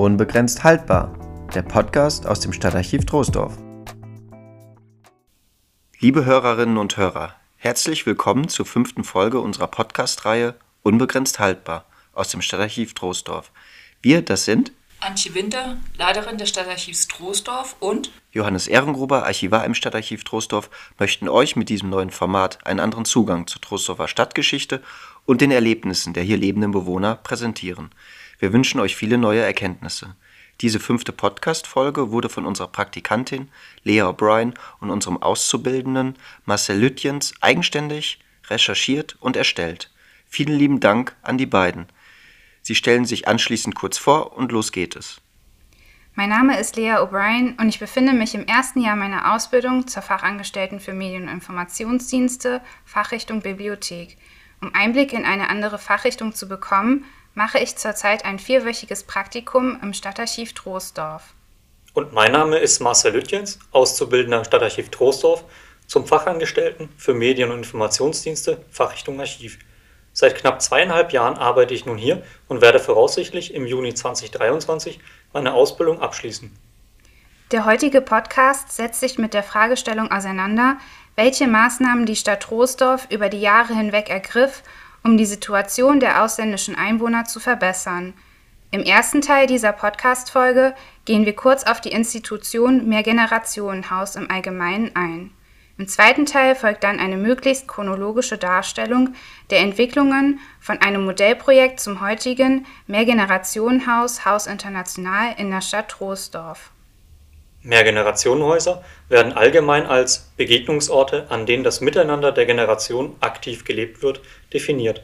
Unbegrenzt haltbar, der Podcast aus dem Stadtarchiv Troisdorf. Liebe Hörerinnen und Hörer, herzlich willkommen zur fünften Folge unserer Podcast-Reihe Unbegrenzt haltbar aus dem Stadtarchiv Troisdorf. Wir, das sind Antje Winter, Leiterin des Stadtarchivs Troisdorf und Johannes Ehrengruber, Archivar im Stadtarchiv Troisdorf, möchten euch mit diesem neuen Format einen anderen Zugang zur Troisdorfer Stadtgeschichte und den Erlebnissen der hier lebenden Bewohner präsentieren. Wir wünschen euch viele neue Erkenntnisse. Diese fünfte Podcast-Folge wurde von unserer Praktikantin Lea O'Brien und unserem Auszubildenden Marcel Lütjens eigenständig recherchiert und erstellt. Vielen lieben Dank an die beiden. Sie stellen sich anschließend kurz vor und los geht es. Mein Name ist Lea O'Brien und ich befinde mich im ersten Jahr meiner Ausbildung zur Fachangestellten für Medien- und Informationsdienste, Fachrichtung Bibliothek. Um Einblick in eine andere Fachrichtung zu bekommen, mache ich zurzeit ein vierwöchiges Praktikum im Stadtarchiv Troisdorf. Und mein Name ist Marcel Lütjens, Auszubildender im Stadtarchiv Troisdorf, zum Fachangestellten für Medien- und Informationsdienste, Fachrichtung Archiv. Seit knapp zweieinhalb Jahren arbeite ich nun hier und werde voraussichtlich im Juni 2023 meine Ausbildung abschließen. Der heutige Podcast setzt sich mit der Fragestellung auseinander, welche Maßnahmen die Stadt Troisdorf über die Jahre hinweg ergriff, um die Situation der ausländischen Einwohner zu verbessern. Im ersten Teil dieser Podcast-Folge gehen wir kurz auf die Institution Mehrgenerationenhaus im Allgemeinen ein. Im zweiten Teil folgt dann eine möglichst chronologische Darstellung der Entwicklungen von einem Modellprojekt zum heutigen Mehrgenerationenhaus Haus International in der Stadt Troisdorf. Mehrgenerationenhäuser werden allgemein als Begegnungsorte, an denen das Miteinander der Generation aktiv gelebt wird, definiert.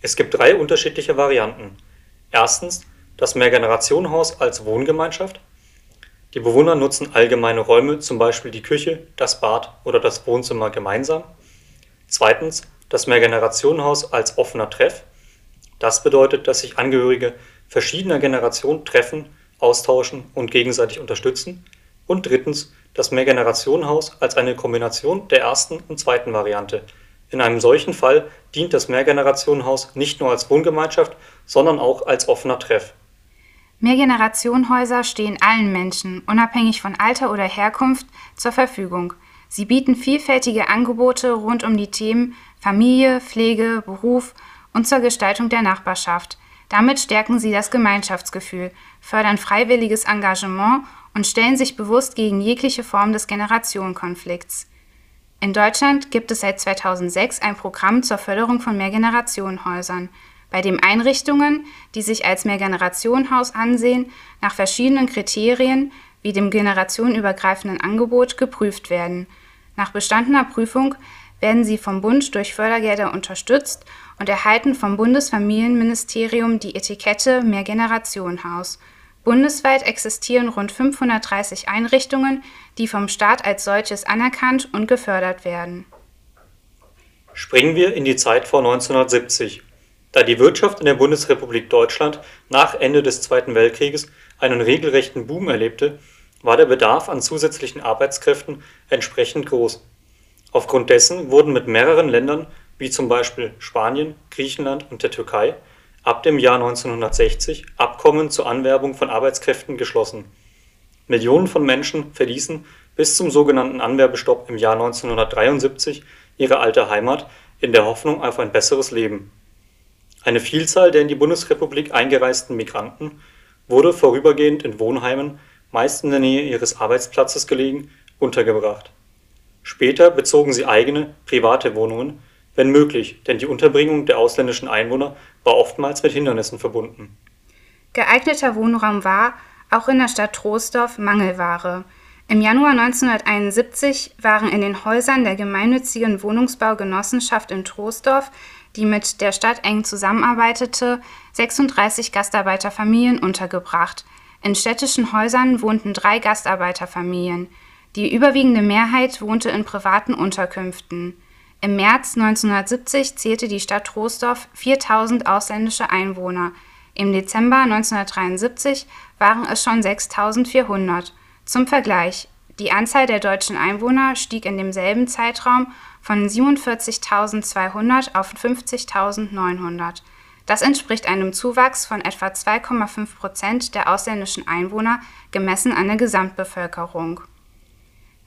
Es gibt drei unterschiedliche Varianten. Erstens das Mehrgenerationenhaus als Wohngemeinschaft. Die Bewohner nutzen allgemeine Räume, zum Beispiel die Küche, das Bad oder das Wohnzimmer gemeinsam. Zweitens das Mehrgenerationenhaus als offener Treff. Das bedeutet, dass sich Angehörige verschiedener Generationen treffen, austauschen und gegenseitig unterstützen. Und drittens das Mehrgenerationenhaus als eine Kombination der ersten und zweiten Variante. In einem solchen Fall dient das Mehrgenerationenhaus nicht nur als Wohngemeinschaft, sondern auch als offener Treff. Mehrgenerationenhäuser stehen allen Menschen, unabhängig von Alter oder Herkunft, zur Verfügung. Sie bieten vielfältige Angebote rund um die Themen Familie, Pflege, Beruf und zur Gestaltung der Nachbarschaft. Damit stärken sie das Gemeinschaftsgefühl, fördern freiwilliges Engagement und stellen sich bewusst gegen jegliche Form des Generationenkonflikts. In Deutschland gibt es seit 2006 ein Programm zur Förderung von Mehrgenerationenhäusern, bei dem Einrichtungen, die sich als Mehrgenerationenhaus ansehen, nach verschiedenen Kriterien wie dem generationenübergreifenden Angebot geprüft werden. Nach bestandener Prüfung werden sie vom Bund durch Fördergelder unterstützt und erhalten vom Bundesfamilienministerium die Etikette Mehrgenerationenhaus. Bundesweit existieren rund 530 Einrichtungen, die vom Staat als solches anerkannt und gefördert werden. Springen wir in die Zeit vor 1970. Da die Wirtschaft in der Bundesrepublik Deutschland nach Ende des Zweiten Weltkrieges einen regelrechten Boom erlebte, war der Bedarf an zusätzlichen Arbeitskräften entsprechend groß. Aufgrund dessen wurden mit mehreren Ländern, wie zum Beispiel Spanien, Griechenland und der Türkei, ab dem Jahr 1960 Abkommen zur Anwerbung von Arbeitskräften geschlossen. Millionen von Menschen verließen bis zum sogenannten Anwerbestopp im Jahr 1973 ihre alte Heimat in der Hoffnung auf ein besseres Leben. Eine Vielzahl der in die Bundesrepublik eingereisten Migranten wurde vorübergehend in Wohnheimen, meist in der Nähe ihres Arbeitsplatzes gelegen, untergebracht. Später bezogen sie eigene, private Wohnungen wenn möglich, denn die Unterbringung der ausländischen Einwohner war oftmals mit Hindernissen verbunden. Geeigneter Wohnraum war, auch in der Stadt Troisdorf, Mangelware. Im Januar 1971 waren in den Häusern der gemeinnützigen Wohnungsbaugenossenschaft in Troisdorf, die mit der Stadt eng zusammenarbeitete, 36 Gastarbeiterfamilien untergebracht. In städtischen Häusern wohnten drei Gastarbeiterfamilien. Die überwiegende Mehrheit wohnte in privaten Unterkünften. Im März 1970 zählte die Stadt Troisdorf 4000 ausländische Einwohner, im Dezember 1973 waren es schon 6400. Zum Vergleich: Die Anzahl der deutschen Einwohner stieg in demselben Zeitraum von 47.200 auf 50.900. Das entspricht einem Zuwachs von etwa 2,5 Prozent der ausländischen Einwohner gemessen an der Gesamtbevölkerung.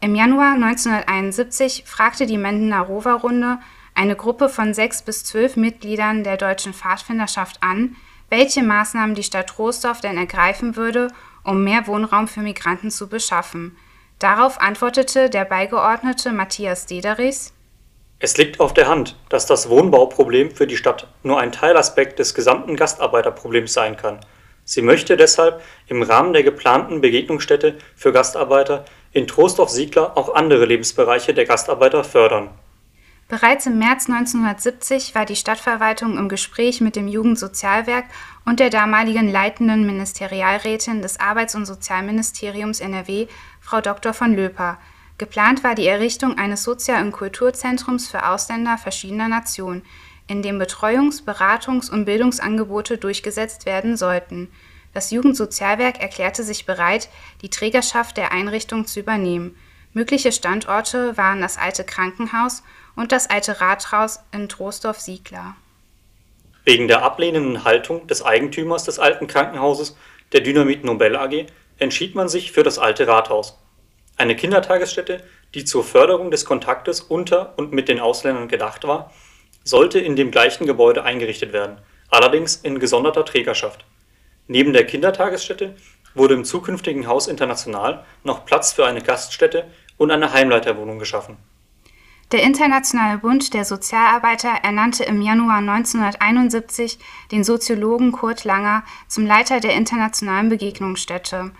Im Januar 1971 fragte die Mendener Rover-Runde eine Gruppe von sechs bis zwölf Mitgliedern der Deutschen Pfadfinderschaft an, welche Maßnahmen die Stadt Troisdorf denn ergreifen würde, um mehr Wohnraum für Migranten zu beschaffen. Darauf antwortete der Beigeordnete Matthias Dederichs Es liegt auf der Hand, dass das Wohnbauproblem für die Stadt nur ein Teilaspekt des gesamten Gastarbeiterproblems sein kann. Sie möchte deshalb im Rahmen der geplanten Begegnungsstätte für Gastarbeiter in Troisdorf-Siegler auch andere Lebensbereiche der Gastarbeiter fördern. Bereits im März 1970 war die Stadtverwaltung im Gespräch mit dem Jugendsozialwerk und der damaligen leitenden Ministerialrätin des Arbeits- und Sozialministeriums NRW, Frau Dr. von Löper. Geplant war die Errichtung eines Sozial- und Kulturzentrums für Ausländer verschiedener Nationen, in dem Betreuungs-, Beratungs- und Bildungsangebote durchgesetzt werden sollten. Das Jugendsozialwerk erklärte sich bereit, die Trägerschaft der Einrichtung zu übernehmen. Mögliche Standorte waren das alte Krankenhaus und das alte Rathaus in Troisdorf-Siegler. Wegen der ablehnenden Haltung des Eigentümers des alten Krankenhauses, der Dynamit Nobel AG, entschied man sich für das alte Rathaus. Eine Kindertagesstätte, die zur Förderung des Kontaktes unter und mit den Ausländern gedacht war, sollte in dem gleichen Gebäude eingerichtet werden, allerdings in gesonderter Trägerschaft. Neben der Kindertagesstätte wurde im zukünftigen Haus International noch Platz für eine Gaststätte und eine Heimleiterwohnung geschaffen der Internationale Bund der Sozialarbeiter ernannte im Januar 1971 den Soziologen Kurt Langer zum Leiter der Internationalen Begegnungsstätte.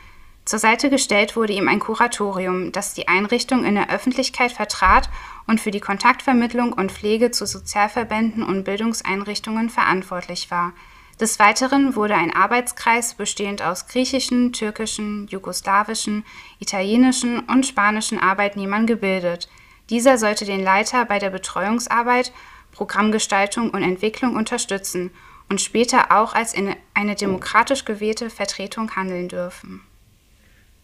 Zur Seite gestellt wurde ihm ein Kuratorium, das die Einrichtung in der Öffentlichkeit vertrat und für die Kontaktvermittlung und Pflege zu Sozialverbänden und Bildungseinrichtungen verantwortlich war. Des Weiteren wurde ein Arbeitskreis bestehend aus griechischen, türkischen, jugoslawischen, italienischen und spanischen Arbeitnehmern gebildet – dieser sollte den Leiter bei der Betreuungsarbeit, Programmgestaltung und Entwicklung unterstützen und später auch als eine demokratisch gewählte Vertretung handeln dürfen.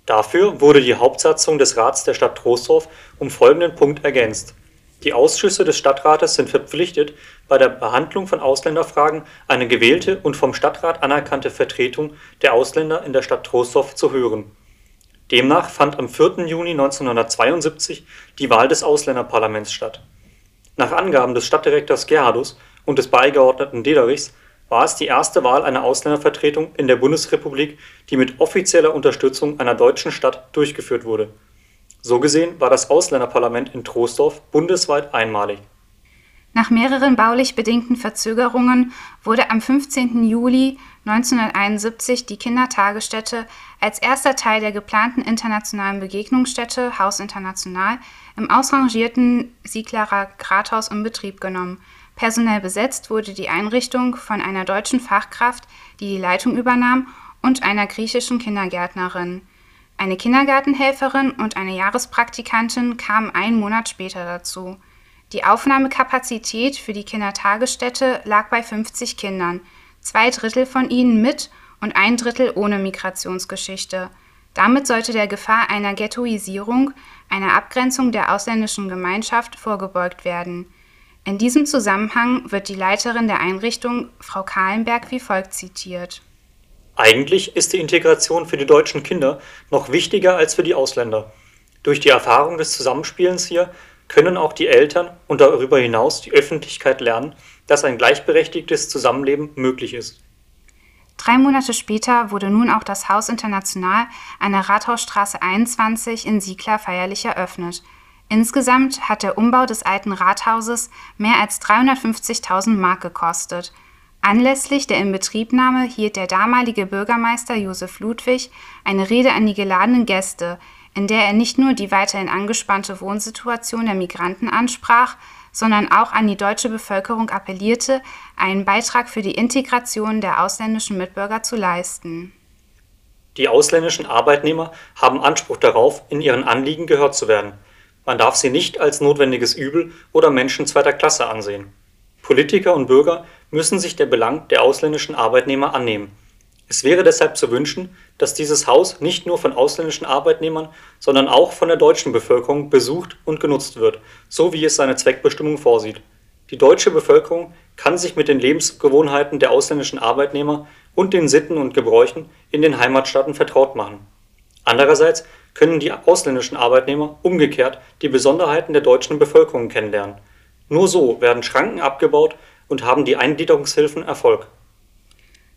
Dafür wurde die Hauptsatzung des Rats der Stadt Troisdorf um folgenden Punkt ergänzt: Die Ausschüsse des Stadtrates sind verpflichtet, bei der Behandlung von Ausländerfragen eine gewählte und vom Stadtrat anerkannte Vertretung der Ausländer in der Stadt Troisdorf zu hören Demnach fand am 4. Juni 1972 die Wahl des Ausländerparlaments statt. Nach Angaben des Stadtdirektors Gerhardus und des Beigeordneten Dederichs war es die erste Wahl einer Ausländervertretung in der Bundesrepublik, die mit offizieller Unterstützung einer deutschen Stadt durchgeführt wurde. So gesehen war das Ausländerparlament in Troisdorf bundesweit einmalig nach mehreren baulich bedingten Verzögerungen wurde am 15. Juli 1971 die Kindertagesstätte als erster Teil der geplanten internationalen Begegnungsstätte Haus International im ausrangierten Sieglerer Rathaus in Betrieb genommen. Personell besetzt wurde die Einrichtung von einer deutschen Fachkraft, die die Leitung übernahm, und einer griechischen Kindergärtnerin. Eine Kindergartenhelferin und eine Jahrespraktikantin kamen einen Monat später dazu. Die Aufnahmekapazität für die Kindertagesstätte lag bei 50 Kindern, zwei Drittel von ihnen mit und ein Drittel ohne Migrationsgeschichte. Damit sollte der Gefahr einer Ghettoisierung, einer Abgrenzung der ausländischen Gemeinschaft vorgebeugt werden. In diesem Zusammenhang wird die Leiterin der Einrichtung, Frau Kahlenberg, wie folgt zitiert. Eigentlich ist die Integration für die deutschen Kinder noch wichtiger als für die Ausländer. Durch die Erfahrung des Zusammenspielens hier können auch die Eltern und darüber hinaus die Öffentlichkeit lernen, dass ein gleichberechtigtes Zusammenleben möglich ist. Drei Monate später wurde nun auch das Haus International an der Rathausstraße 21 in Siegler feierlich eröffnet. Insgesamt hat der Umbau des alten Rathauses mehr als 350.000 Mark gekostet. Anlässlich der Inbetriebnahme hielt der damalige Bürgermeister Josef Ludwig eine Rede an die geladenen Gäste, in der er nicht nur die weiterhin angespannte Wohnsituation der Migranten ansprach, sondern auch an die deutsche Bevölkerung appellierte, einen Beitrag für die Integration der ausländischen Mitbürger zu leisten. Die ausländischen Arbeitnehmer haben Anspruch darauf, in ihren Anliegen gehört zu werden. Man darf sie nicht als notwendiges Übel oder Menschen zweiter Klasse ansehen. Politiker und Bürger müssen sich der Belang der ausländischen Arbeitnehmer annehmen es wäre deshalb zu wünschen, dass dieses Haus nicht nur von ausländischen Arbeitnehmern, sondern auch von der deutschen Bevölkerung besucht und genutzt wird, so wie es seine Zweckbestimmung vorsieht. Die deutsche Bevölkerung kann sich mit den Lebensgewohnheiten der ausländischen Arbeitnehmer und den Sitten und Gebräuchen in den Heimatstaaten vertraut machen. Andererseits können die ausländischen Arbeitnehmer umgekehrt die Besonderheiten der deutschen Bevölkerung kennenlernen. Nur so werden Schranken abgebaut und haben die Eingliederungshilfen Erfolg.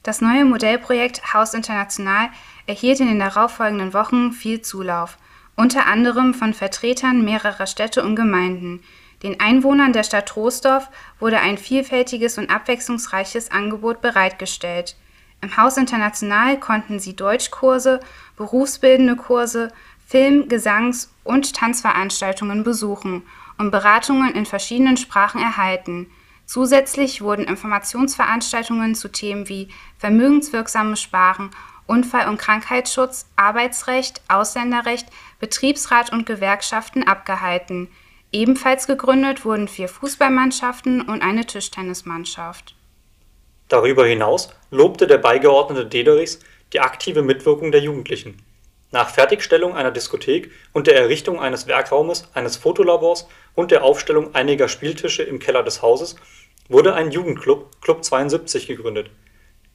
Das neue Modellprojekt Haus International erhielt in den darauffolgenden Wochen viel Zulauf, unter anderem von Vertretern mehrerer Städte und Gemeinden. Den Einwohnern der Stadt Troisdorf wurde ein vielfältiges und abwechslungsreiches Angebot bereitgestellt. Im Haus International konnten sie Deutschkurse, berufsbildende Kurse, Film-, Gesangs- und Tanzveranstaltungen besuchen und Beratungen in verschiedenen Sprachen erhalten. Zusätzlich wurden Informationsveranstaltungen zu Themen wie vermögenswirksames Sparen, Unfall- und Krankheitsschutz, Arbeitsrecht, Ausländerrecht, Betriebsrat und Gewerkschaften abgehalten. Ebenfalls gegründet wurden vier Fußballmannschaften und eine Tischtennismannschaft. Darüber hinaus lobte der Beigeordnete Dederichs die aktive Mitwirkung der Jugendlichen. Nach Fertigstellung einer Diskothek und der Errichtung eines Werkraumes, eines Fotolabors und der Aufstellung einiger Spieltische im Keller des Hauses wurde ein Jugendclub Club 72 gegründet.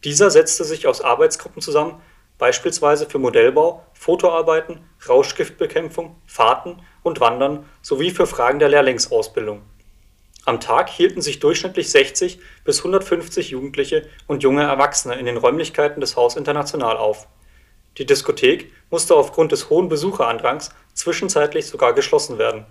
Dieser setzte sich aus Arbeitsgruppen zusammen, beispielsweise für Modellbau, Fotoarbeiten, Rauschgiftbekämpfung, Fahrten und Wandern sowie für Fragen der Lehrlingsausbildung. Am Tag hielten sich durchschnittlich 60 bis 150 Jugendliche und junge Erwachsene in den Räumlichkeiten des Haus International auf. Die Diskothek musste aufgrund des hohen Besucherandrangs zwischenzeitlich sogar geschlossen werden.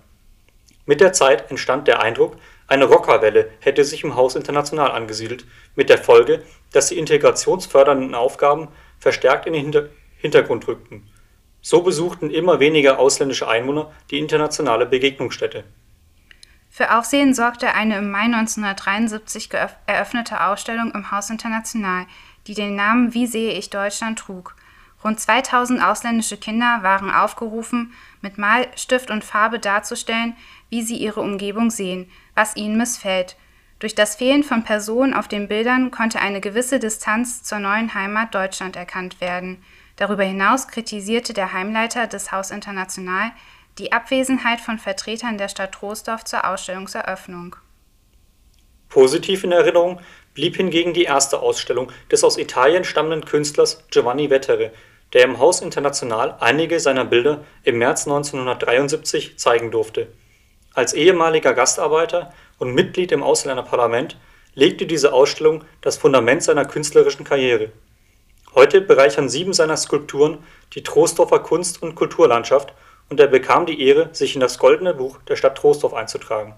Mit der Zeit entstand der Eindruck, eine Rockerwelle hätte sich im Haus International angesiedelt, mit der Folge, dass die integrationsfördernden Aufgaben verstärkt in den Hintergrund rückten. So besuchten immer weniger ausländische Einwohner die internationale Begegnungsstätte. Für Aufsehen sorgte eine im Mai 1973 eröffnete Ausstellung im Haus International, die den Namen Wie sehe ich Deutschland trug. Rund 2000 ausländische Kinder waren aufgerufen, mit Malstift und Farbe darzustellen, wie sie ihre Umgebung sehen, was ihnen missfällt. Durch das Fehlen von Personen auf den Bildern konnte eine gewisse Distanz zur neuen Heimat Deutschland erkannt werden. Darüber hinaus kritisierte der Heimleiter des Haus International die Abwesenheit von Vertretern der Stadt Troisdorf zur Ausstellungseröffnung. Positiv in Erinnerung blieb hingegen die erste Ausstellung des aus Italien stammenden Künstlers Giovanni Vettere, der im Haus International einige seiner Bilder im März 1973 zeigen durfte. Als ehemaliger Gastarbeiter und Mitglied im Ausländerparlament legte diese Ausstellung das Fundament seiner künstlerischen Karriere. Heute bereichern sieben seiner Skulpturen die Troisdorfer Kunst und Kulturlandschaft und er bekam die Ehre, sich in das Goldene Buch der Stadt Troisdorf einzutragen.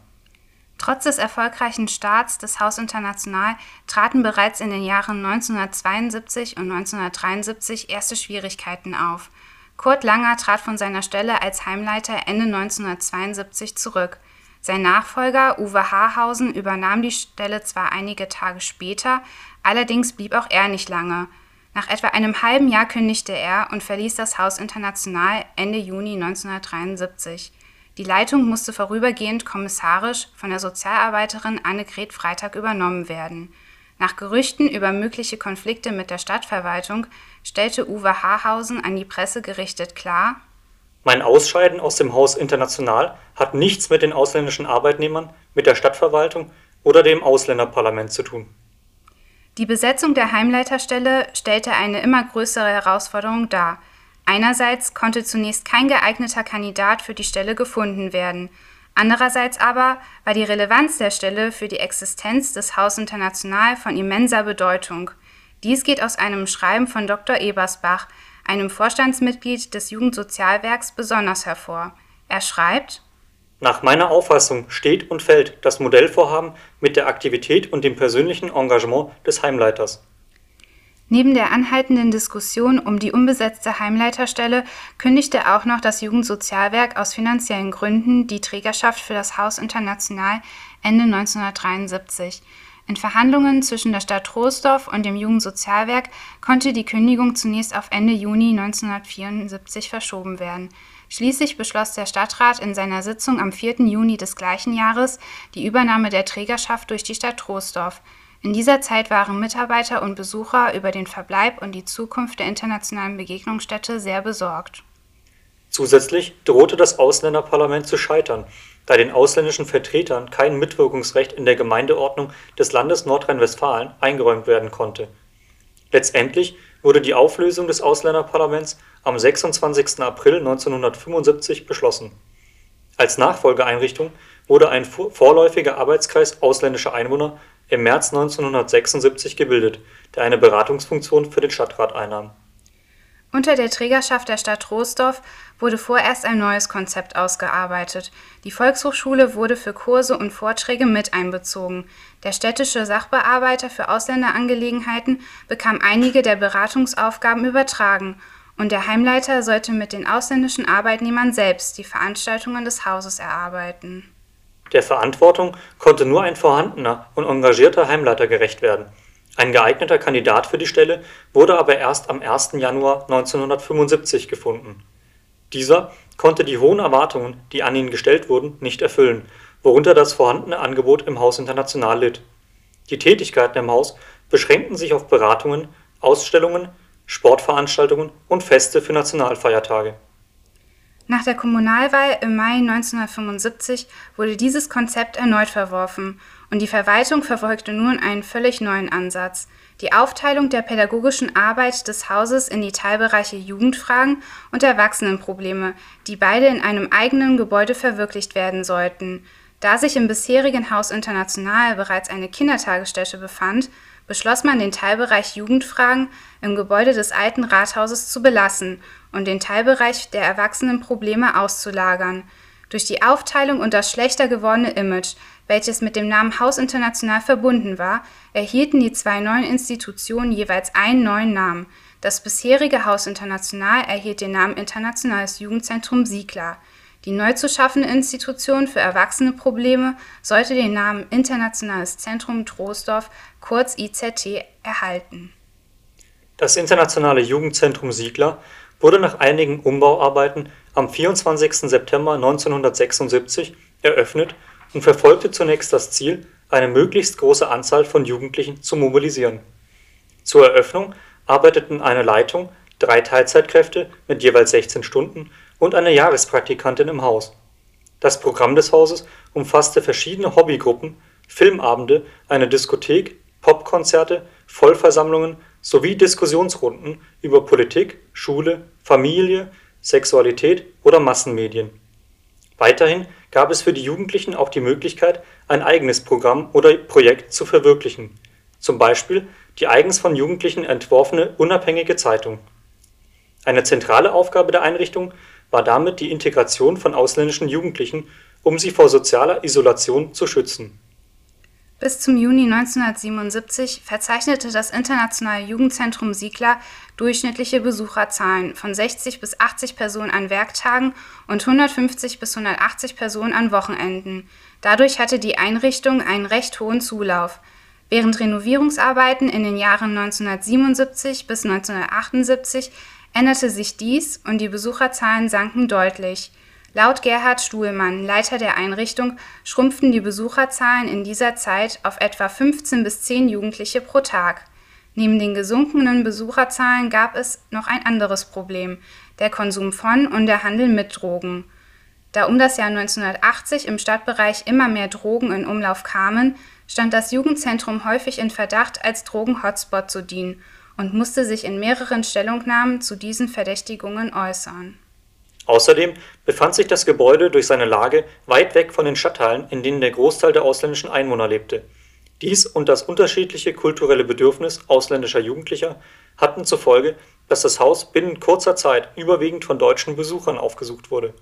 Trotz des erfolgreichen Starts des Haus International traten bereits in den Jahren 1972 und 1973 erste Schwierigkeiten auf. Kurt Langer trat von seiner Stelle als Heimleiter Ende 1972 zurück. Sein Nachfolger Uwe Haarhausen übernahm die Stelle zwar einige Tage später, allerdings blieb auch er nicht lange. Nach etwa einem halben Jahr kündigte er und verließ das Haus International Ende Juni 1973. Die Leitung musste vorübergehend kommissarisch von der Sozialarbeiterin Annegret Freitag übernommen werden. Nach Gerüchten über mögliche Konflikte mit der Stadtverwaltung stellte Uwe Haarhausen an die Presse gerichtet klar: Mein Ausscheiden aus dem Haus International hat nichts mit den ausländischen Arbeitnehmern, mit der Stadtverwaltung oder dem Ausländerparlament zu tun die Besetzung der Heimleiterstelle stellte eine immer größere Herausforderung dar. Einerseits konnte zunächst kein geeigneter Kandidat für die Stelle gefunden werden. Andererseits aber war die Relevanz der Stelle für die Existenz des Haus International von immenser Bedeutung. Dies geht aus einem Schreiben von Dr. Ebersbach, einem Vorstandsmitglied des Jugendsozialwerks, besonders hervor. Er schreibt nach meiner Auffassung steht und fällt das Modellvorhaben mit der Aktivität und dem persönlichen Engagement des Heimleiters. Neben der anhaltenden Diskussion um die unbesetzte Heimleiterstelle kündigte auch noch das Jugendsozialwerk aus finanziellen Gründen die Trägerschaft für das Haus International Ende 1973. In Verhandlungen zwischen der Stadt Troisdorf und dem Jugendsozialwerk konnte die Kündigung zunächst auf Ende Juni 1974 verschoben werden. Schließlich beschloss der Stadtrat in seiner Sitzung am 4. Juni des gleichen Jahres die Übernahme der Trägerschaft durch die Stadt Troisdorf. In dieser Zeit waren Mitarbeiter und Besucher über den Verbleib und die Zukunft der internationalen Begegnungsstätte sehr besorgt. Zusätzlich drohte das Ausländerparlament zu scheitern, da den ausländischen Vertretern kein Mitwirkungsrecht in der Gemeindeordnung des Landes Nordrhein-Westfalen eingeräumt werden konnte. Letztendlich wurde die Auflösung des Ausländerparlaments am 26. April 1975 beschlossen. Als Nachfolgeeinrichtung wurde ein vorläufiger Arbeitskreis ausländischer Einwohner im März 1976 gebildet, der eine Beratungsfunktion für den Stadtrat einnahm unter der Trägerschaft der Stadt Troisdorf wurde vorerst ein neues Konzept ausgearbeitet. Die Volkshochschule wurde für Kurse und Vorträge mit einbezogen. Der städtische Sachbearbeiter für Ausländerangelegenheiten bekam einige der Beratungsaufgaben übertragen und der Heimleiter sollte mit den ausländischen Arbeitnehmern selbst die Veranstaltungen des Hauses erarbeiten. Der Verantwortung konnte nur ein vorhandener und engagierter Heimleiter gerecht werden ein geeigneter Kandidat für die Stelle wurde aber erst am 1. Januar 1975 gefunden. Dieser konnte die hohen Erwartungen, die an ihn gestellt wurden, nicht erfüllen, worunter das vorhandene Angebot im Haus International litt. Die Tätigkeiten im Haus beschränkten sich auf Beratungen, Ausstellungen, Sportveranstaltungen und Feste für Nationalfeiertage. Nach der Kommunalwahl im Mai 1975 wurde dieses Konzept erneut verworfen und die Verwaltung verfolgte nun einen völlig neuen Ansatz: die Aufteilung der pädagogischen Arbeit des Hauses in die Teilbereiche Jugendfragen und Erwachsenenprobleme, die beide in einem eigenen Gebäude verwirklicht werden sollten. Da sich im bisherigen Haus International bereits eine Kindertagesstätte befand, beschloss man den Teilbereich Jugendfragen im Gebäude des alten Rathauses zu belassen und den Teilbereich der Erwachsenenprobleme auszulagern. Durch die Aufteilung und das schlechter gewordene Image welches mit dem Namen Haus International verbunden war, erhielten die zwei neuen Institutionen jeweils einen neuen Namen. Das bisherige Haus International erhielt den Namen Internationales Jugendzentrum Siegler. Die neu zu schaffende Institution für Erwachseneprobleme sollte den Namen Internationales Zentrum Troisdorf, kurz IZT, erhalten. Das Internationale Jugendzentrum Siegler wurde nach einigen Umbauarbeiten am 24. September 1976 eröffnet und verfolgte zunächst das Ziel, eine möglichst große Anzahl von Jugendlichen zu mobilisieren. Zur Eröffnung arbeiteten eine Leitung, drei Teilzeitkräfte mit jeweils 16 Stunden und eine Jahrespraktikantin im Haus. Das Programm des Hauses umfasste verschiedene Hobbygruppen, Filmabende, eine Diskothek, Popkonzerte, Vollversammlungen sowie Diskussionsrunden über Politik, Schule, Familie, Sexualität oder Massenmedien. Weiterhin gab es für die Jugendlichen auch die Möglichkeit, ein eigenes Programm oder Projekt zu verwirklichen, zum Beispiel die eigens von Jugendlichen entworfene unabhängige Zeitung. Eine zentrale Aufgabe der Einrichtung war damit die Integration von ausländischen Jugendlichen, um sie vor sozialer Isolation zu schützen bis zum Juni 1977 verzeichnete das Internationale Jugendzentrum Siegler durchschnittliche Besucherzahlen von 60 bis 80 Personen an Werktagen und 150 bis 180 Personen an Wochenenden. Dadurch hatte die Einrichtung einen recht hohen Zulauf. Während Renovierungsarbeiten in den Jahren 1977 bis 1978 änderte sich dies und die Besucherzahlen sanken deutlich Laut Gerhard Stuhlmann, Leiter der Einrichtung, schrumpften die Besucherzahlen in dieser Zeit auf etwa 15 bis 10 Jugendliche pro Tag. Neben den gesunkenen Besucherzahlen gab es noch ein anderes Problem, der Konsum von und der Handel mit Drogen. Da um das Jahr 1980 im Stadtbereich immer mehr Drogen in Umlauf kamen, stand das Jugendzentrum häufig in Verdacht, als Drogen-Hotspot zu dienen und musste sich in mehreren Stellungnahmen zu diesen Verdächtigungen äußern Außerdem befand sich das Gebäude durch seine Lage weit weg von den Stadtteilen, in denen der Großteil der ausländischen Einwohner lebte. Dies und das unterschiedliche kulturelle Bedürfnis ausländischer Jugendlicher hatten zur Folge, dass das Haus binnen kurzer Zeit überwiegend von deutschen Besuchern aufgesucht wurde.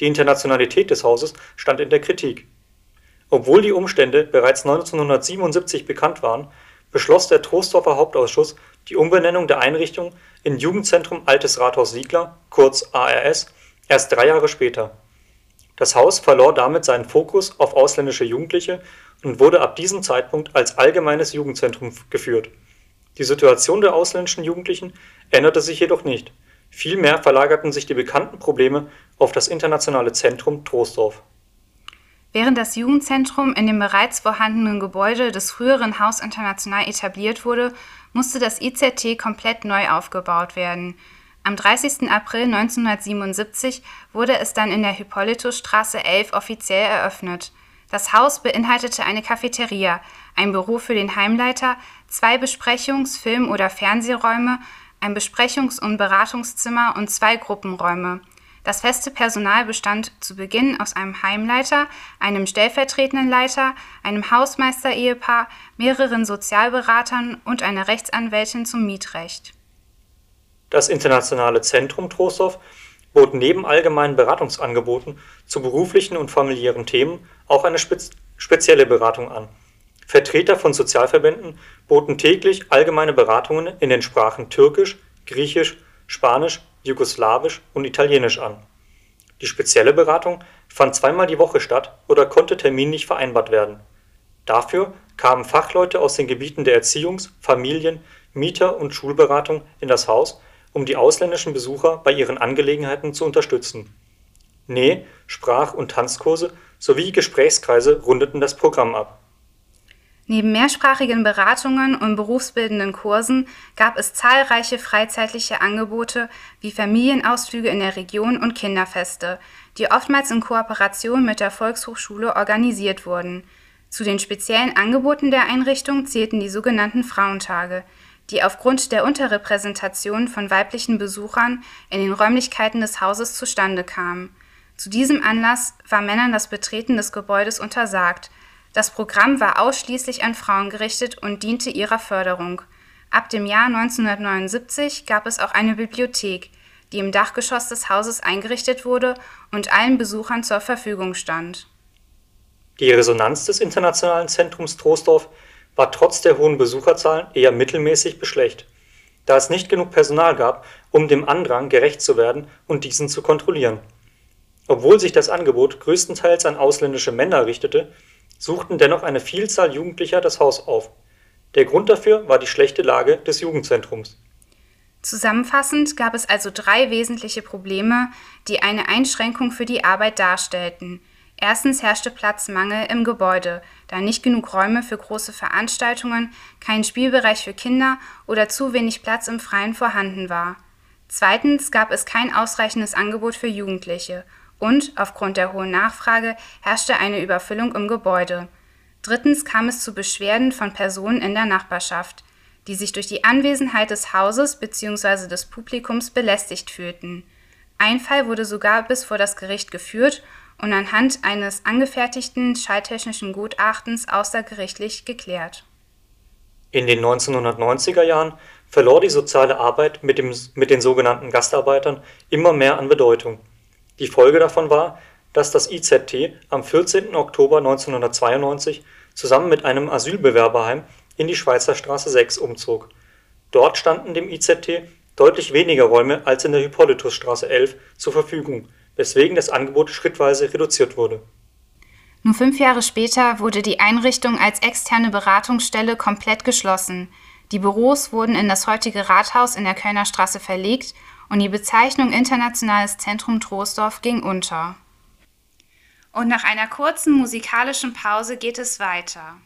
Die Internationalität des Hauses stand in der Kritik. Obwohl die Umstände bereits 1977 bekannt waren, beschloss der Troisdorfer Hauptausschuss die Umbenennung der Einrichtung in Jugendzentrum Altes Rathaus Siegler kurz ARS erst drei Jahre später. Das Haus verlor damit seinen Fokus auf ausländische Jugendliche und wurde ab diesem Zeitpunkt als allgemeines Jugendzentrum geführt. Die Situation der ausländischen Jugendlichen änderte sich jedoch nicht, vielmehr verlagerten sich die bekannten Probleme auf das internationale Zentrum Troisdorf Während das Jugendzentrum in dem bereits vorhandenen Gebäude des früheren Haus International etabliert wurde, musste das IZT komplett neu aufgebaut werden. Am 30. April 1977 wurde es dann in der Hippolytusstraße 11 offiziell eröffnet. Das Haus beinhaltete eine Cafeteria, ein Büro für den Heimleiter, zwei Besprechungs-, Film- oder Fernsehräume, ein Besprechungs- und Beratungszimmer und zwei Gruppenräume. Das feste Personal bestand zu Beginn aus einem Heimleiter, einem stellvertretenden Leiter, einem Hausmeister-Ehepaar, mehreren Sozialberatern und einer Rechtsanwältin zum Mietrecht. Das Internationale Zentrum Trostorf bot neben allgemeinen Beratungsangeboten zu beruflichen und familiären Themen auch eine spezielle Beratung an. Vertreter von Sozialverbänden boten täglich allgemeine Beratungen in den Sprachen Türkisch, Griechisch, Spanisch, Jugoslawisch und Italienisch an. Die spezielle Beratung fand zweimal die Woche statt oder konnte terminlich vereinbart werden. Dafür kamen Fachleute aus den Gebieten der Erziehungs Familien Mieter und Schulberatung in das Haus um die ausländischen Besucher bei ihren Angelegenheiten zu unterstützen. Näh Sprach und Tanzkurse sowie Gesprächskreise rundeten das Programm ab. Neben mehrsprachigen Beratungen und berufsbildenden Kursen gab es zahlreiche freizeitliche Angebote wie Familienausflüge in der Region und Kinderfeste, die oftmals in Kooperation mit der Volkshochschule organisiert wurden. Zu den speziellen Angeboten der Einrichtung zählten die sogenannten Frauentage die aufgrund der Unterrepräsentation von weiblichen Besuchern in den Räumlichkeiten des Hauses zustande kamen. Zu diesem Anlass war Männern das Betreten des Gebäudes untersagt. Das Programm war ausschließlich an Frauen gerichtet und diente ihrer Förderung. Ab dem Jahr 1979 gab es auch eine Bibliothek, die im Dachgeschoss des Hauses eingerichtet wurde und allen Besuchern zur Verfügung stand. Die Resonanz des Internationalen Zentrums Troisdorf war trotz der hohen Besucherzahlen eher mittelmäßig bis schlecht, da es nicht genug Personal gab, um dem Andrang gerecht zu werden und diesen zu kontrollieren. Obwohl sich das Angebot größtenteils an ausländische Männer richtete, suchten dennoch eine Vielzahl Jugendlicher das Haus auf. Der Grund dafür war die schlechte Lage des Jugendzentrums. Zusammenfassend gab es also drei wesentliche Probleme, die eine Einschränkung für die Arbeit darstellten Erstens herrschte Platzmangel im Gebäude, da nicht genug Räume für große Veranstaltungen, kein Spielbereich für Kinder oder zu wenig Platz im Freien vorhanden war. Zweitens gab es kein ausreichendes Angebot für Jugendliche und aufgrund der hohen Nachfrage herrschte eine Überfüllung im Gebäude. Drittens kam es zu Beschwerden von Personen in der Nachbarschaft, die sich durch die Anwesenheit des Hauses bzw. des Publikums belästigt fühlten. Ein Fall wurde sogar bis vor das Gericht geführt und anhand eines angefertigten schalltechnischen Gutachtens außergerichtlich geklärt. In den 1990er Jahren verlor die soziale Arbeit mit, dem, mit den sogenannten Gastarbeitern immer mehr an Bedeutung. Die Folge davon war, dass das IZT am 14. Oktober 1992 zusammen mit einem Asylbewerberheim in die Schweizerstraße 6 umzog. Dort standen dem IZT deutlich weniger Räume als in der Hippolytusstraße 11 zur Verfügung weswegen das Angebot schrittweise reduziert wurde. Nur fünf Jahre später wurde die Einrichtung als externe Beratungsstelle komplett geschlossen. Die Büros wurden in das heutige Rathaus in der Kölner Straße verlegt und die Bezeichnung Internationales Zentrum Troisdorf ging unter. Und nach einer kurzen musikalischen Pause geht es weiter.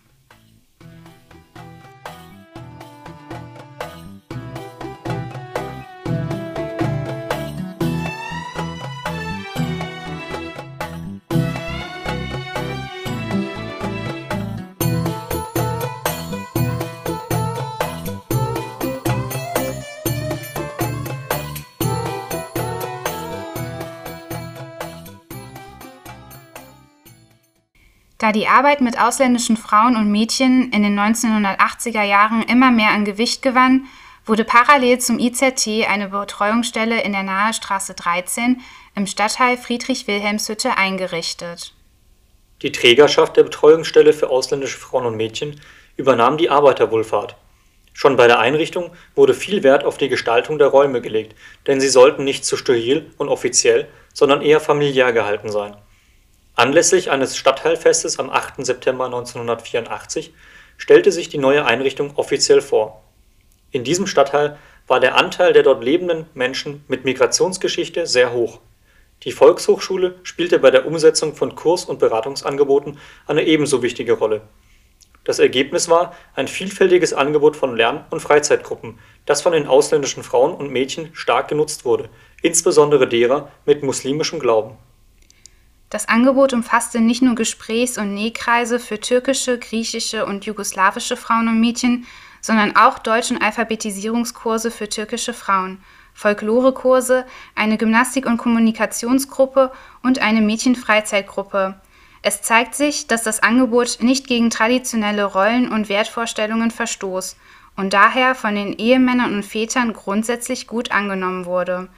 Da die Arbeit mit ausländischen Frauen und Mädchen in den 1980er Jahren immer mehr an Gewicht gewann, wurde parallel zum IZT eine Betreuungsstelle in der Nahe Straße 13 im Stadtteil Friedrich-Wilhelmshütte eingerichtet. Die Trägerschaft der Betreuungsstelle für ausländische Frauen und Mädchen übernahm die Arbeiterwohlfahrt. Schon bei der Einrichtung wurde viel Wert auf die Gestaltung der Räume gelegt, denn sie sollten nicht zu steril und offiziell, sondern eher familiär gehalten sein Anlässlich eines Stadtteilfestes am 8. September 1984 stellte sich die neue Einrichtung offiziell vor. In diesem Stadtteil war der Anteil der dort lebenden Menschen mit Migrationsgeschichte sehr hoch. Die Volkshochschule spielte bei der Umsetzung von Kurs und Beratungsangeboten eine ebenso wichtige Rolle. Das Ergebnis war ein vielfältiges Angebot von Lern - und Freizeitgruppen, das von den ausländischen Frauen und Mädchen stark genutzt wurde, insbesondere derer mit muslimischem Glauben. Das Angebot umfasste nicht nur Gesprächs- und Nähkreise für türkische, griechische und jugoslawische Frauen und Mädchen, sondern auch Deutsch- Alphabetisierungskurse für türkische Frauen, Folklorekurse, eine Gymnastik- und Kommunikationsgruppe und eine Mädchenfreizeitgruppe. Es zeigt sich, dass das Angebot nicht gegen traditionelle Rollen- und Wertvorstellungen verstoß und daher von den Ehemännern und Vätern grundsätzlich gut angenommen wurde.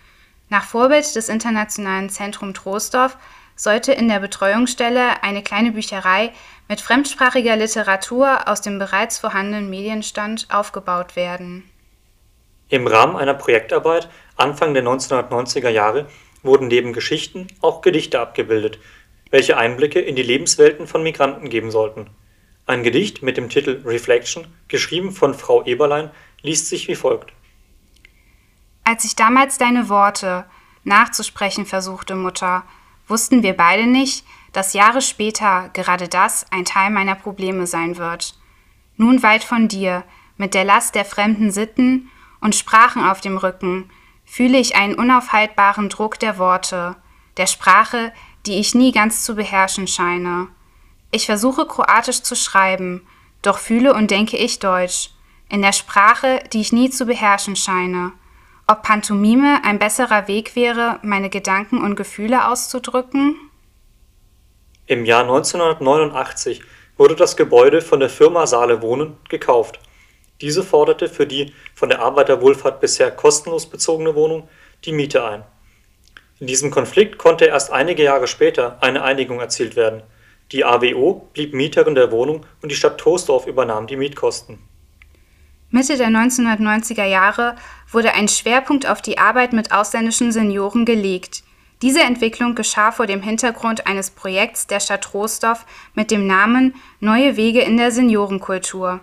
Nach Vorbild des Internationalen Zentrum Troisdorf sollte in der Betreuungsstelle eine kleine Bücherei mit fremdsprachiger Literatur aus dem bereits vorhandenen Medienstand aufgebaut werden. Im Rahmen einer Projektarbeit Anfang der 1990er Jahre wurden neben Geschichten auch Gedichte abgebildet, welche Einblicke in die Lebenswelten von Migranten geben sollten. Ein Gedicht mit dem Titel Reflection, geschrieben von Frau Eberlein, liest sich wie folgt. Als ich damals deine Worte nachzusprechen versuchte, Mutter, wussten wir beide nicht, dass Jahre später gerade das ein Teil meiner Probleme sein wird. Nun weit von dir, mit der Last der fremden Sitten und Sprachen auf dem Rücken, fühle ich einen unaufhaltbaren Druck der Worte, der Sprache, die ich nie ganz zu beherrschen scheine. Ich versuche Kroatisch zu schreiben, doch fühle und denke ich Deutsch, in der Sprache, die ich nie zu beherrschen scheine. Ob Pantomime ein besserer Weg wäre, meine Gedanken und Gefühle auszudrücken? Im Jahr 1989 wurde das Gebäude von der Firma Saale Wohnen gekauft. Diese forderte für die von der Arbeiterwohlfahrt bisher kostenlos bezogene Wohnung die Miete ein. In diesem Konflikt konnte erst einige Jahre später eine Einigung erzielt werden. Die AWO blieb Mieterin der Wohnung und die Stadt Troisdorf übernahm die Mietkosten. Mitte der 1990er Jahre wurde ein Schwerpunkt auf die Arbeit mit ausländischen Senioren gelegt. Diese Entwicklung geschah vor dem Hintergrund eines Projekts der Stadt Troisdorf mit dem Namen Neue Wege in der Seniorenkultur.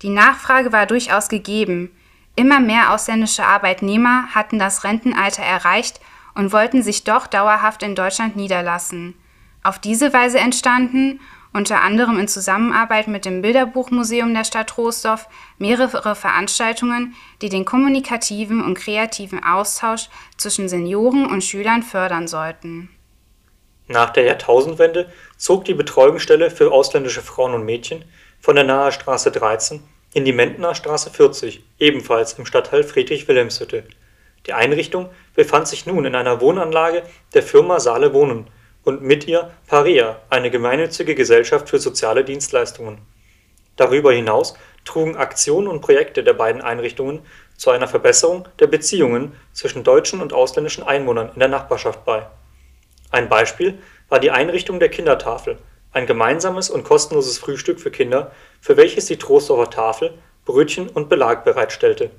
Die Nachfrage war durchaus gegeben. Immer mehr ausländische Arbeitnehmer hatten das Rentenalter erreicht und wollten sich doch dauerhaft in Deutschland niederlassen. Auf diese Weise entstanden unter anderem in Zusammenarbeit mit dem Bilderbuchmuseum der Stadt Troisdorf, mehrere Veranstaltungen, die den kommunikativen und kreativen Austausch zwischen Senioren und Schülern fördern sollten. Nach der Jahrtausendwende zog die Betreuungsstelle für ausländische Frauen und Mädchen von der Naher Straße 13 in die Mentner Straße 40, ebenfalls im Stadtteil Friedrich-Wilhelmshütte. Die Einrichtung befand sich nun in einer Wohnanlage der Firma Saale Wohnen und mit ihr Parea, eine gemeinnützige Gesellschaft für soziale Dienstleistungen. Darüber hinaus trugen Aktionen und Projekte der beiden Einrichtungen zu einer Verbesserung der Beziehungen zwischen deutschen und ausländischen Einwohnern in der Nachbarschaft bei. Ein Beispiel war die Einrichtung der Kindertafel, ein gemeinsames und kostenloses Frühstück für Kinder, für welches die Troisdorfer Tafel Brötchen und Belag bereitstellte.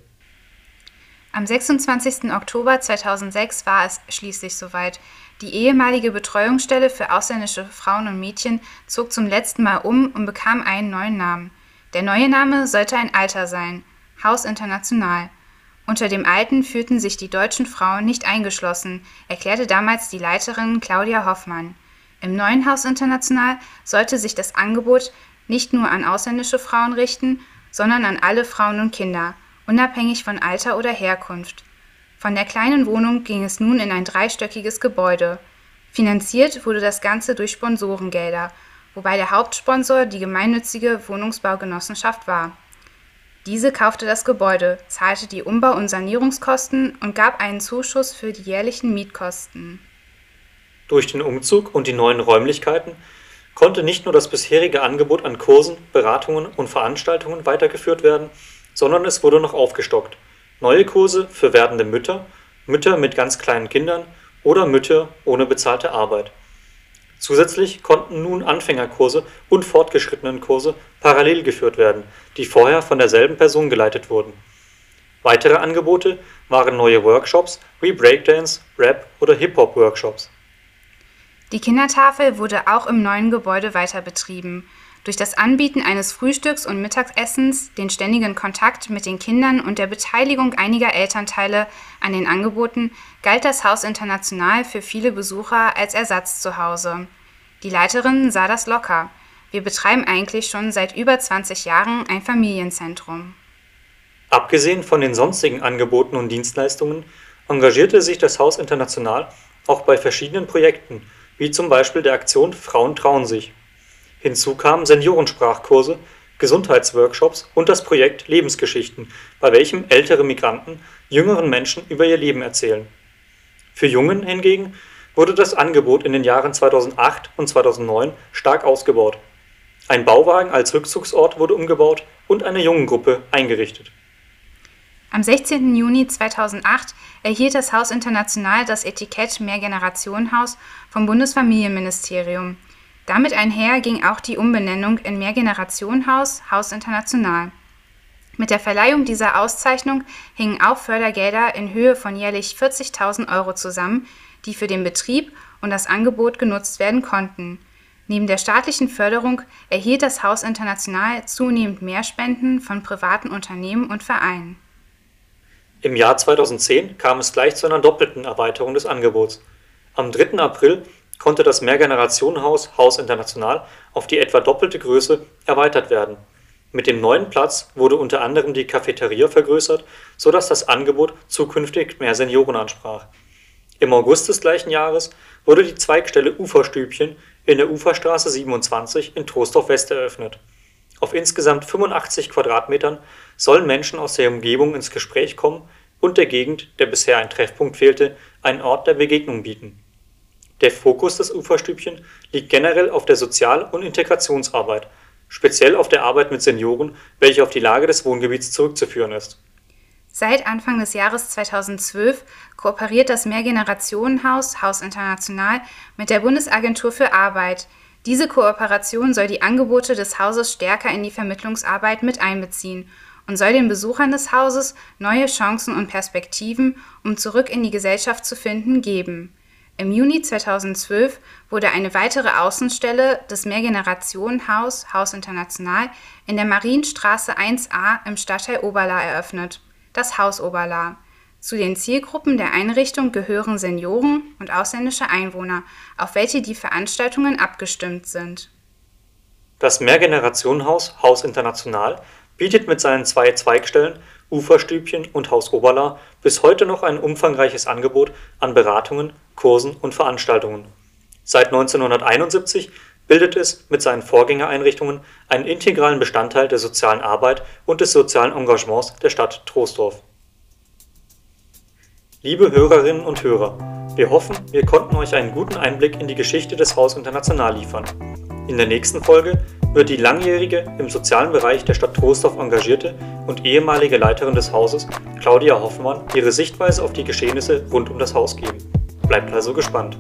Am 26. Oktober 2006 war es schließlich soweit. Die ehemalige Betreuungsstelle für ausländische Frauen und Mädchen zog zum letzten Mal um und bekam einen neuen Namen. Der neue Name sollte ein alter sein, Haus International. Unter dem alten fühlten sich die deutschen Frauen nicht eingeschlossen, erklärte damals die Leiterin Claudia Hoffmann. Im neuen Haus International sollte sich das Angebot nicht nur an ausländische Frauen richten, sondern an alle Frauen und Kinder, unabhängig von Alter oder Herkunft. Von der kleinen Wohnung ging es nun in ein dreistöckiges Gebäude. Finanziert wurde das Ganze durch Sponsorengelder, wobei der Hauptsponsor die gemeinnützige Wohnungsbaugenossenschaft war. Diese kaufte das Gebäude, zahlte die Umbau- und Sanierungskosten und gab einen Zuschuss für die jährlichen Mietkosten. Durch den Umzug und die neuen Räumlichkeiten konnte nicht nur das bisherige Angebot an Kursen, Beratungen und Veranstaltungen weitergeführt werden, sondern es wurde noch aufgestockt neue Kurse für werdende Mütter, Mütter mit ganz kleinen Kindern oder Mütter ohne bezahlte Arbeit. Zusätzlich konnten nun Anfängerkurse und Fortgeschrittenenkurse parallel geführt werden, die vorher von derselben Person geleitet wurden. Weitere Angebote waren neue Workshops wie Breakdance, Rap oder Hip-Hop-Workshops. Die Kindertafel wurde auch im neuen Gebäude weiter betrieben durch das Anbieten eines Frühstücks und Mittagessens, den ständigen Kontakt mit den Kindern und der Beteiligung einiger Elternteile an den Angeboten galt das Haus International für viele Besucher als Ersatz zu Hause. Die Leiterin sah das locker. Wir betreiben eigentlich schon seit über 20 Jahren ein Familienzentrum. Abgesehen von den sonstigen Angeboten und Dienstleistungen engagierte sich das Haus International auch bei verschiedenen Projekten, wie zum Beispiel der Aktion Frauen trauen sich. Hinzu kamen Seniorensprachkurse, Gesundheitsworkshops und das Projekt Lebensgeschichten, bei welchem ältere Migranten jüngeren Menschen über ihr Leben erzählen. Für Jungen hingegen wurde das Angebot in den Jahren 2008 und 2009 stark ausgebaut. Ein Bauwagen als Rückzugsort wurde umgebaut und eine Jungengruppe eingerichtet. Am 16. Juni 2008 erhielt das Haus International das Etikett Mehrgenerationenhaus vom Bundesfamilienministerium. Damit einher ging auch die Umbenennung in Mehrgenerationenhaus Haus International. Mit der Verleihung dieser Auszeichnung hingen auch Fördergelder in Höhe von jährlich 40.000 Euro zusammen, die für den Betrieb und das Angebot genutzt werden konnten. Neben der staatlichen Förderung erhielt das Haus International zunehmend mehr Spenden von privaten Unternehmen und Vereinen. Im Jahr 2010 kam es gleich zu einer doppelten Erweiterung des Angebots. Am 3. April konnte das Mehrgenerationenhaus Haus International auf die etwa doppelte Größe erweitert werden. Mit dem neuen Platz wurde unter anderem die Cafeteria vergrößert, so dass das Angebot zukünftig mehr Senioren ansprach. Im August des gleichen Jahres wurde die Zweigstelle Uferstübchen in der Uferstraße 27 in Troisdorf West eröffnet auf insgesamt 85 Quadratmetern sollen Menschen aus der Umgebung ins Gespräch kommen und der Gegend, der bisher ein Treffpunkt fehlte, einen Ort der Begegnung bieten. Der Fokus des Uferstübchen liegt generell auf der Sozial- und Integrationsarbeit, speziell auf der Arbeit mit Senioren, welche auf die Lage des Wohngebiets zurückzuführen ist. Seit Anfang des Jahres 2012 kooperiert das Mehrgenerationenhaus Haus International mit der Bundesagentur für Arbeit, diese Kooperation soll die Angebote des Hauses stärker in die Vermittlungsarbeit mit einbeziehen und soll den Besuchern des Hauses neue Chancen und Perspektiven, um zurück in die Gesellschaft zu finden, geben. Im Juni 2012 wurde eine weitere Außenstelle des Mehrgenerationenhaus Haus International in der Marienstraße 1a im Stadtteil Oberla eröffnet, das Haus Oberla. Zu den Zielgruppen der Einrichtung gehören Senioren und ausländische Einwohner, auf welche die Veranstaltungen abgestimmt sind. Das Mehrgenerationenhaus Haus International bietet mit seinen zwei Zweigstellen Uferstübchen und Haus Oberla bis heute noch ein umfangreiches Angebot an Beratungen, Kursen und Veranstaltungen. Seit 1971 bildet es mit seinen Vorgängereinrichtungen einen integralen Bestandteil der sozialen Arbeit und des sozialen Engagements der Stadt Troisdorf Liebe Hörerinnen und Hörer, wir hoffen, wir konnten euch einen guten Einblick in die Geschichte des Haus International liefern. In der nächsten Folge wird die langjährige im sozialen Bereich der Stadt Troisdorf engagierte und ehemalige Leiterin des Hauses, Claudia Hoffmann, ihre Sichtweise auf die Geschehnisse rund um das Haus geben. Bleibt also gespannt.